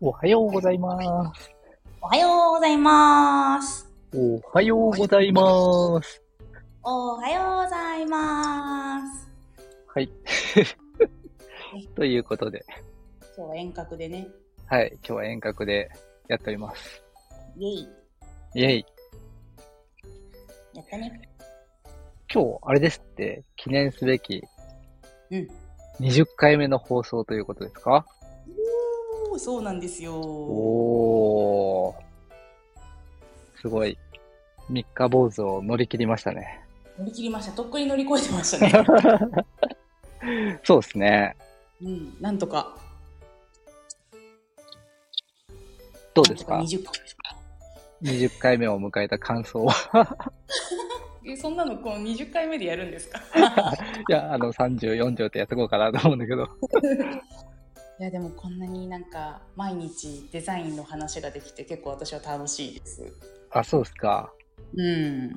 おはようございます。おはようございます。おはようございます。おはようございます。はい。ということで、今日は遠隔でね、はい、今日は遠隔でやっております。イェイ、イェイ。やったね。今日、あれですって、記念すべきうん。20回目の放送ということですか？そうなんですよ。おー。すごい。三日坊主を乗り切りましたね。乗り切りました。とっくに乗り越えてましたね。そうですね。うん、なんとか。どうですか？なんとか20回ですか ?20 回目を迎えた感想は？え、そんなのこう20回目でやるんですか？いや、あの、30、40ってやっていこうかなと思うんだけど。いや、でもこんなになんか毎日デザインの話ができて結構私は楽しいです。あ、そうですか。うん。な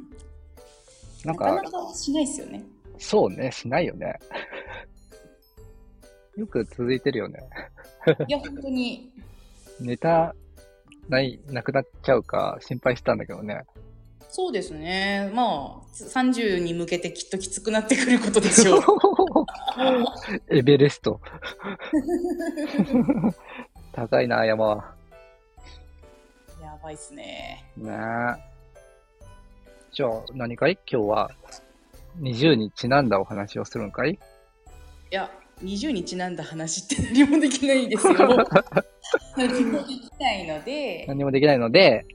なんか、かなかしないですよね。そうね、しないよね。よく続いてるよね。いや、本当に。ネタ、ない、なくなっちゃうか心配したんだけどね。そうですね。まあ、30に向けてきっときつくなってくることでしょう。エベレスト。高いな、山は。やばいっすね。ねえ。じゃあ、何かい？今日は、20にちなんだお話をするんかい？いや、20にちなんだ話って何もできないですよ。何もできないので、何もできないので、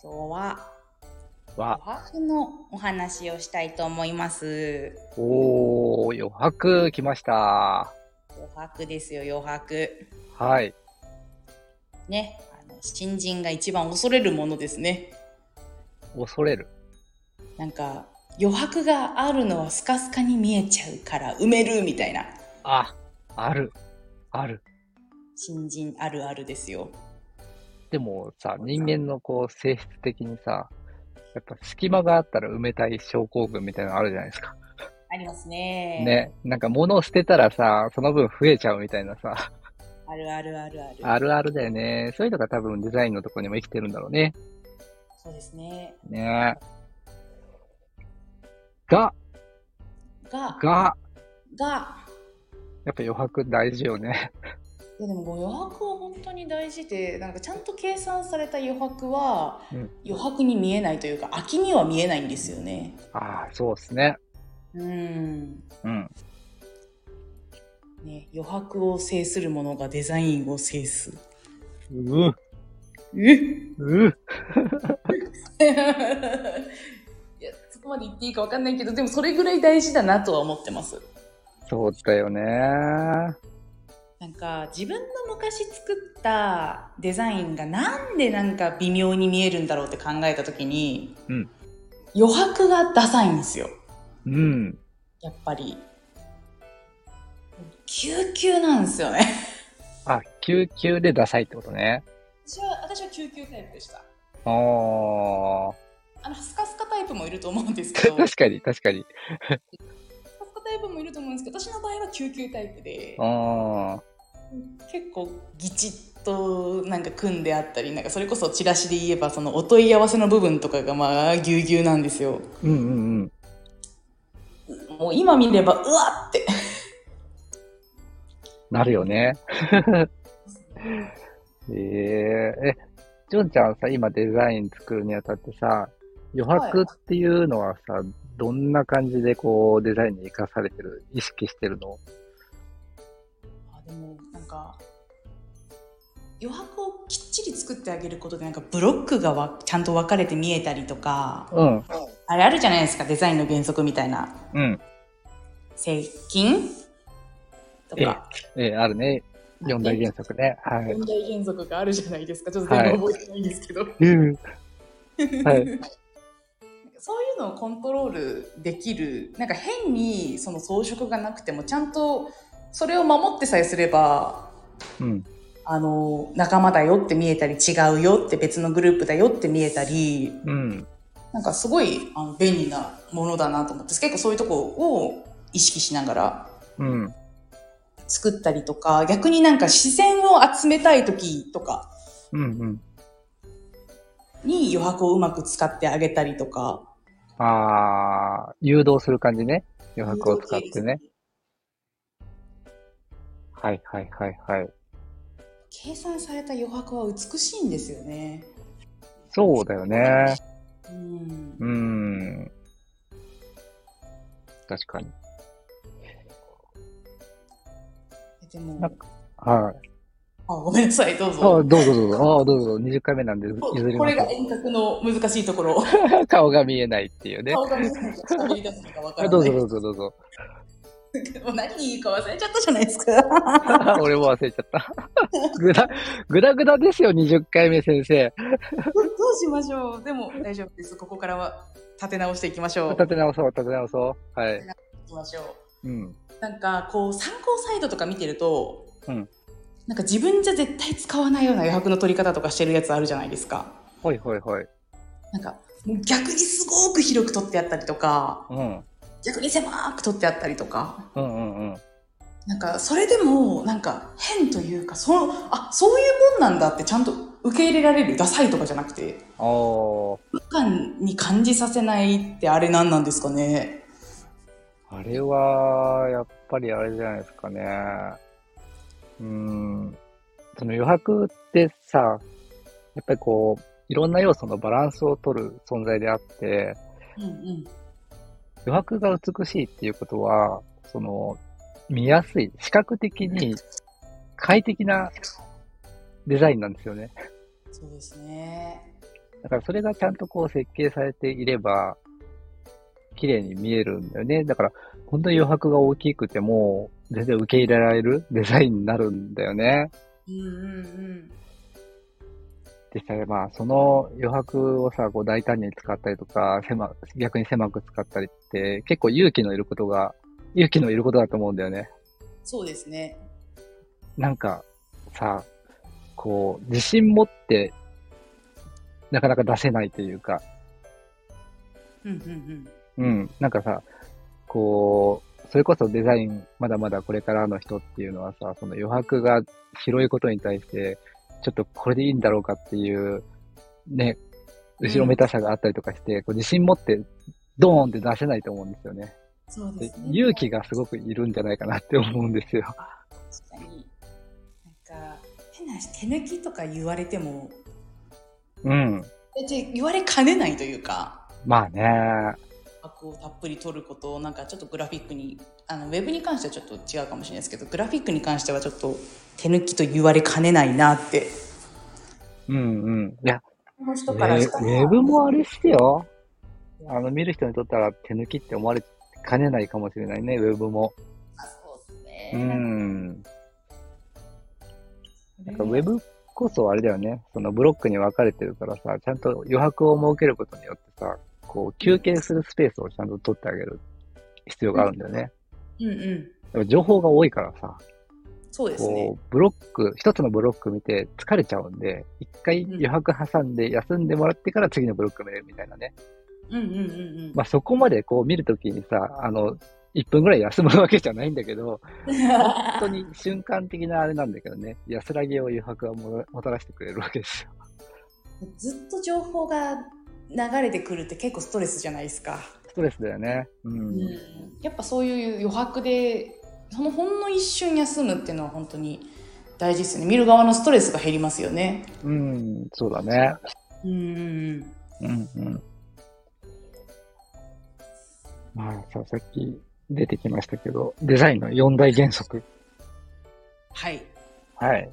今日はは、余白のお話をしたいと思います。おー、余白来ました。余白ですよ、余白。はい。ね、あの新人が一番恐れるものですね。恐れる。なんか余白があるのはスカスカに見えちゃうから埋めるみたいなあ、ある。ある。新人あるあるですよ。でもさ、人間のこう性質的にさ、やっぱ隙間があったら埋めたい症候群みたいなのあるじゃないですか。ありますね。ね。なんか物を捨てたらさ、その分増えちゃうみたいなさ、あるあるあるある。あるあるだよね。そういうのが多分デザインのところにも生きてるんだろうね。そうですね。ねが、が、が、が、やっぱ余白大事よね。いやでも余白は本当に大事で、なんかちゃんと計算された余白は、うん余白に見えないというか、空きには見えないんですよね。ああ、そうですね。うん。うん。ね、余白を制するものがデザインを制す。うう、え？うう。いやそこまで言っていいかわかんないけどでもそれぐらい大事だなとは思ってますそうだよね。なんか自分の昔作ったデザインがなんでなんか微妙に見えるんだろうって考えた時に、うん余白がダサいんですようん。やっぱり救急なんですよねあ、救急でダサいってことね。私は私は救急タイプでしたああ。あのスカスカタイプもいると思うんですけどス 確かに、確かに。カスカタイプもいると思うんですけど私の場合は救急タイプでああ。結構ギチッとなんか組んであったりなんかそれこそチラシで言えばそのお問い合わせの部分とかがまあぎゅうぎゅうなんですようんうんうん。もう今見ればうわって なるよね。えええ、ジョンちゃんさ、今デザイン作るにあたってさ、余白っていうのはさ、どんな感じでこうデザインに活かされてる、意識してるの？か余白をきっちり作ってあげることでなんかブロックがわちゃんと分かれて見えたりとかうん、あれあるじゃないですかデザインの原則みたいなうん。接近とかええ、あるね。四大原則ね。はい。四大原則があるじゃないですか。ちょっと全部覚えてないんですけど。うん。はい。そういうのをコントロールできる、なんか変にその装飾がなくても、ちゃんとそれを守ってさえすれば、うん。あの、仲間だよって見えたり、違うよって別のグループだよって見えたり、うん。なんかすごいあの便利なものだなと思って、結構そういうとこを意識しながらうん。作ったりとか、逆になんか視線を集めたい時とか。に余白をうまく使ってあげたりとか。ああ、誘導する感じね。余白を使ってね。はいはいはいはい。計算された余白は美しいんですよね。そうだよね。うんうーん。確かに。でもなん、はい。あ、ごめんなさい、どうあぞ。どうぞどうぞ。あどうぞ。20回目なんで、こ譲りこれが遠隔の難しいところ。顔が見えないっていうね。顔が見えないと喋り出すのかわからない。どうぞどうぞどうぞ。もう何言うか忘れちゃったじゃないですか。俺も忘れちゃった。ぐだ、ぐだぐだですよ、20回目先生。どどうしましょう。でも大丈夫です。ここからは立て直していきましょう。立て直そう、立て直そう。はい。いきましょう。うん。なんかこう参考サイトとか見てると、うんなんか自分じゃ絶対使わないような余白の取り方とかしてるやつあるじゃないですか。ほいほいほい。なんか逆にすごく広く取ってあったりとか、うん。逆に狭く取ってあったりとか、うんうんうん。なんかそれでもなんか変というか、そのあそういうもんなんだってちゃんと受け入れられるダサいとかじゃなくて、おー。違和感に感じさせないってあれ何なんですかね。あれは、やっぱりあれじゃないですかね。うーん。その余白ってさ、やっぱりこう、いろんな要素のバランスを取る存在であって、うんうん。余白が美しいっていうことは、その、見やすい、視覚的に快適なデザインなんですよね。そうですね。だからそれがちゃんとこう設計されていれば、綺麗に見えるんだよね。だから、本当に余白が大きくても、全然受け入れられるデザインになるんだよね。うんうんうん。実際まあ、その余白をさ、こう大胆に使ったりとか、狭、逆に狭く使ったりって、結構勇気のいることが、勇気のいることだと思うんだよね。そうですね。なんか、さ、こう、自信持って、なかなか出せないというか、うんうんうん、なんかさ、こう、それこそデザイン、まだまだこれからの人っていうのはさ、その余白が広いことに対して、ちょっとこれでいいんだろうかっていう、ね、後ろめたさがあったりとかして、こう自信持って、ドーンって出せないと思うんですよね。そうでですね。勇気がすごくいるんじゃないかなって思うんですよ。確かに。なんか、変な話、手抜きとか言われても、うん。言われかねないというか、まあね。枠をたっぷり取ることを、なんかちょっとグラフィックに、あの、ウェブに関してはちょっと違うかもしれないですけど、グラフィックに関してはちょっと手抜きと言われかねないなって。うんうん。いや、この人ウからしたらェウェブもあれしてよ。あの、見る人にとったら手抜きって思われかねないかもしれないね、ウェブも。あそうですうね。ん。なんかウェブこそあれだよね。そのブロックに分かれてるからさ、ちゃんと余白を設けることによってさ、こう休憩するスペースをちゃんと取ってあげる必要があるんだよね。うんうん。でも情報が多いからさ、そうですね。こう、ブロック、一つのブロック見て疲れちゃうんで、一回余白挟んで休んでもらってから次のブロック見れるみたいなね。うんうんうんうん。まあそこまでこう見るときにさ、あの、1分ぐらい休むわけじゃないんだけど、本当に瞬間的なあれなんだけどね、安らぎを余白はももたらしてくれるわけですよ。ずっと情報が流れてくるって結構ストレスじゃないですか。ストレスだよね。うん。やっぱそういう余白でそのほんの一瞬休むっていうのは本当に大事ですね見る側のストレスが減りますよねうん、そうだね。うんうんうん。まあさ、さっき出てきましたけど、デザインの4大原則。はいはい。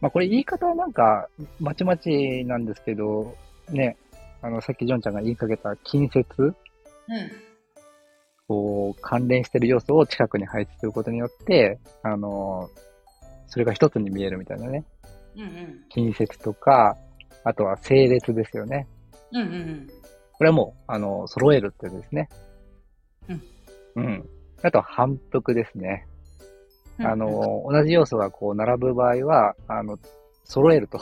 まあこれ言い方はなんか、まちまちなんですけど、ね、あの、さっきジョンちゃんが言いかけた近接うんこう、関連してる要素を近くに配置することによって、あの、それが一つに見えるみたいなね。うんうん。近接とか、あとは整列ですよね。うんうんうん。これはもう、あの、揃えるってですね。うん。うん。あとは反復ですね。うんあの、同じ要素がこう並ぶ場合は、あの、揃えると。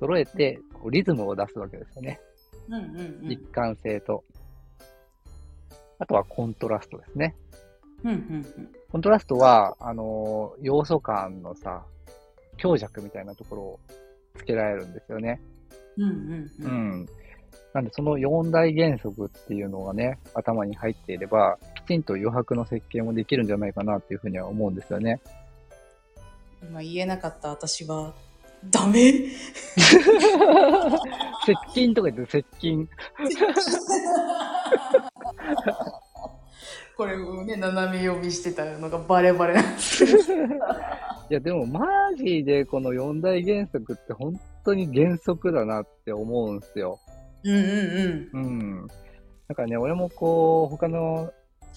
揃えて、こうリズムを出すわけですよね。うんうんうん。一貫性と。あとはコントラストですね。うんうんコントラストは、あの、要素間のさ、強弱みたいなところをつけられるんですよね。うん。うんうんううん。ん。なんで、その4大原則っていうのがね、頭に入っていれば、きちんと余白の設計もできるんじゃないかなっていうふうには思うんですよね。今言えなかった私は、ダメ？接近とか言って接近。これをね、斜め読みしてたのがバレバレなんです。いや、でもマジでこの4大原則って本当に原則だなって思うんですよ。うんうんうん。だからね、俺もこう、他の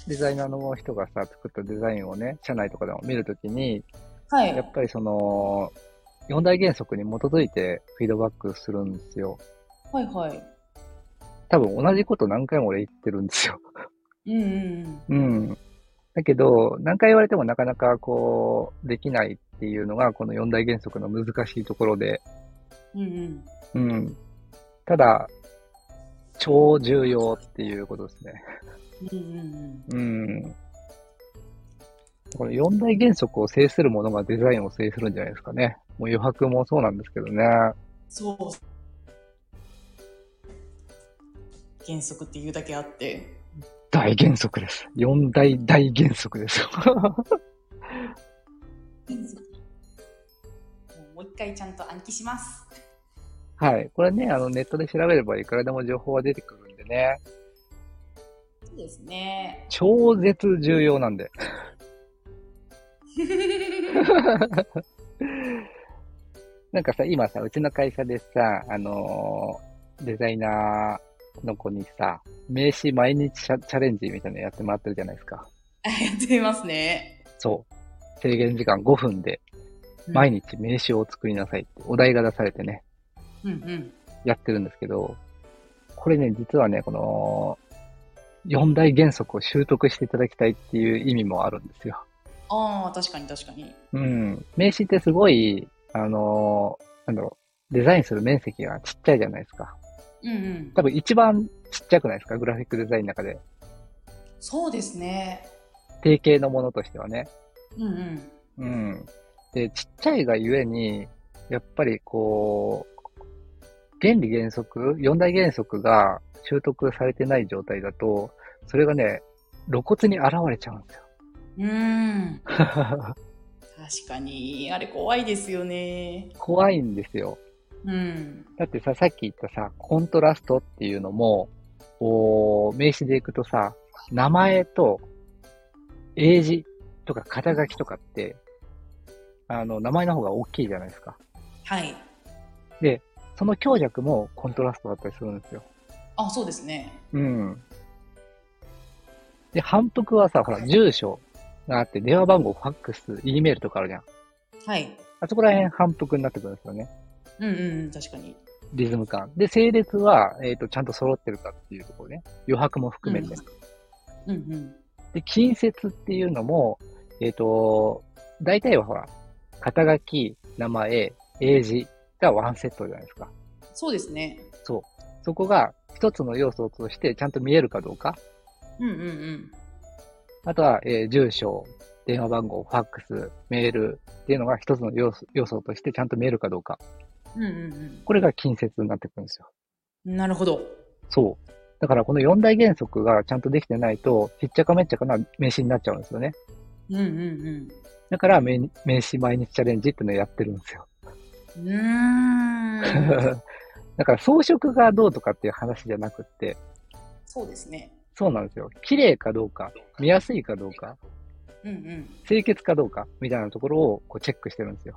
デザイナーの人がさ、作ったデザインをね、社内とかでも見るときに、うん。はい。やっぱりその、4大原則に基づいてフィードバックするんですよ。はいはい。多分同じこと何回も俺言ってるんですよ。うんうんうん。だけど、何回言われてもなかなかこう、できないっていうのが、この4大原則の難しいところで、うん。うんうん。うん。ただ、超重要っていうことですね。うんうんうん。うん。この4大原則を制するものがデザインを制するんじゃないですかね。もう余白もそうなんですけどね。そう。原則っていうだけあって。大原則です。4大大原則ですよ。もう一回ちゃんと暗記します。はい。これね、あの、ネットで調べればいくらでも情報は出てくるんでね。そうですね。超絶重要なんで。なんかさ、今さ、うちの会社でさ、あのーデザイナーの子にさ、名刺毎日チャチャレンジみたいなのやってもらってるじゃないですか。やってますね。そう。制限時間5分で毎日名刺を作りなさいってお題が出されてね、うんうん。やってるんですけど、これね、実はね、この、4大原則を習得していただきたいっていう意味もあるんですよ。ああ、確かに確かに。うん。名刺ってすごい、あのーなんだろう、デザインする面積がちっちゃいじゃないですか。うんうん。多分一番ちっちゃくないですか？グラフィックデザインの中で。そうですね。定型のものとしてはね。うんうん。うん。で、ちっちゃいがゆえに、やっぱりこう、原理原則、四大原則が習得されてない状態だと、それがね、露骨に現れちゃうんですよ。うーん。確かに、あれ怖いですよね。怖いんですよ。うん。だってさ、さっき言ったさ、コントラストっていうのも、こう、名詞でいくとさ、名前と英字とか肩書きとかって、あの、名前の方が大きいじゃないですか。はい。で、その強弱もコントラストだったりするんですよ。あ、そうですね。うん。で、反復はさ、ほら、住所があって、電話番号、ファックス、E メールとかあるじゃん。はい。あそこら辺反復になってくるんですよね。うんうんうん、確かに。リズム感。で、整列は、えっ、と、ちゃんと揃ってるかっていうところね。余白も含めて。うんうん。で、近接っていうのも、えっ、と、大体はほら、肩書き、名前、英字がワンセットじゃないですか。そうですね。そう。そこが一つの要素としてちゃんと見えるかどうか。うんうんうん。あとは、えー住所、電話番号、ファックス、メールっていうのが一つの要素要素としてちゃんと見えるかどうか。うんうんこれが近接になってくるんですよ。うん。なるほど。そう。だからこの四大原則がちゃんとできてないと、ひっちゃかめっちゃかな名詞になっちゃうんですよね。うんうんだから名名詞毎日チャレンジっていうのをやってるんですよ。うん。だから装飾がどうとかっていう話じゃなくって、そうですね。そうなんですよ。綺麗かどうか、見やすいかどうか、うんうん。清潔かどうかみたいなところをこうチェックしてるんですよ。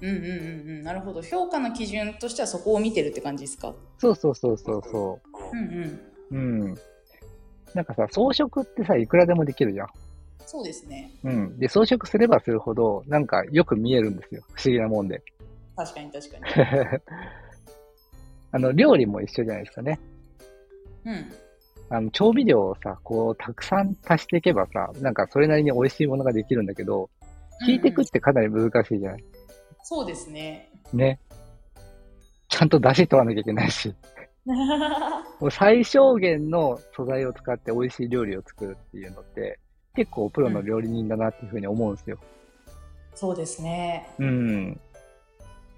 うんうんうんうん。なるほど。評価の基準としてはそこを見てるって感じですか？そうそうそうそうそうんうん。う。うん。なんかさ、装飾ってさ、いくらでもできるじゃん。そうですね。うん。で、装飾すればするほど、なんかよく見えるんですよ。不思議なもんで。確かに確かに。あの、料理も一緒じゃないですかね。うん。あの、調味料をさ、こう、たくさん足していけばさ、なんかそれなりに美味しいものができるんだけど、引いていくってかなり難しいじゃない、そうですね。ね。ちゃんと出汁取らなきゃいけないし。もう最小限の素材を使って美味しい料理を作るっていうのって、結構プロの料理人だなっていうふうに思うんですよ。そうですね。うん。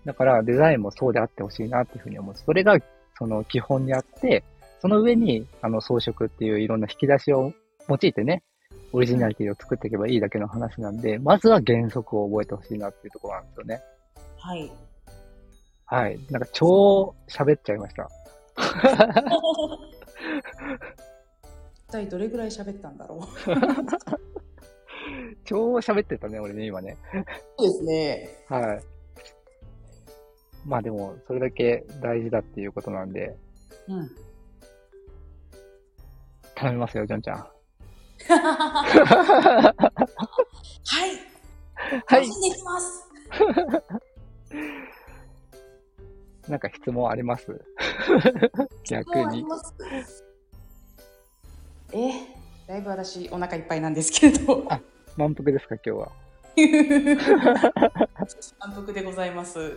だからデザインもそうであってほしいなっていうふうに思う。それがその基本にあって、その上にあの装飾っていういろんな引き出しを用いてね、オリジナリティを作っていけばいいだけの話なんで、まずは原則を覚えてほしいなっていうところなんですよね。はい。はい。なんか超喋っちゃいました。一体どれぐらい喋ったんだろう。超喋ってたね、俺ね、今ね。そうですね。はい。まあでも、それだけ大事だっていうことなんで、うん。頼みますよ、ジョンちゃん。はい。はいでいきます。なんか質問あります？逆に。え、だいぶ私お腹いっぱいなんですけれど。満腹ですか、今日は。満腹でございます。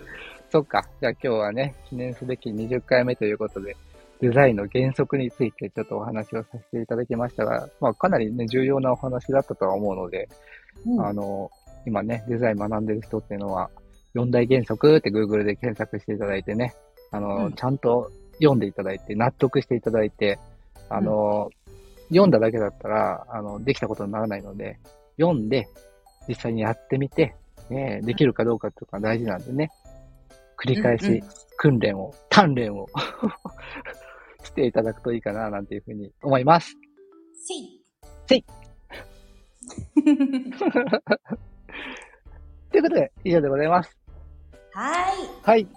そっか。じゃあ今日はね、記念すべき20回目ということで、デザインの原則についてちょっとお話をさせていただきましたが、まあかなりね、重要なお話だったとは思うので、うん。あの、今ね、デザイン学んでる人っていうのは、4大原則って Google で検索していただいてね、あの、うん。ちゃんと読んでいただいて、納得していただいて、あの、読んだだけだったら、あの、できたことにならないので、読んで、実際にやってみて、ね、できるかどうかっていうのが大事なんでね、繰り返しうんうん。訓練を、鍛錬をしていただくといいかな、なんていうふうに思います。せい。せい。ということで、以上でございます。はい。はい。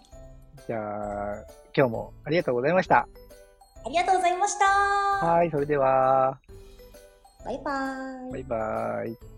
じゃあ、今日もありがとうございました。ありがとうございました。はい、それでは、バイバーイバイバーイ。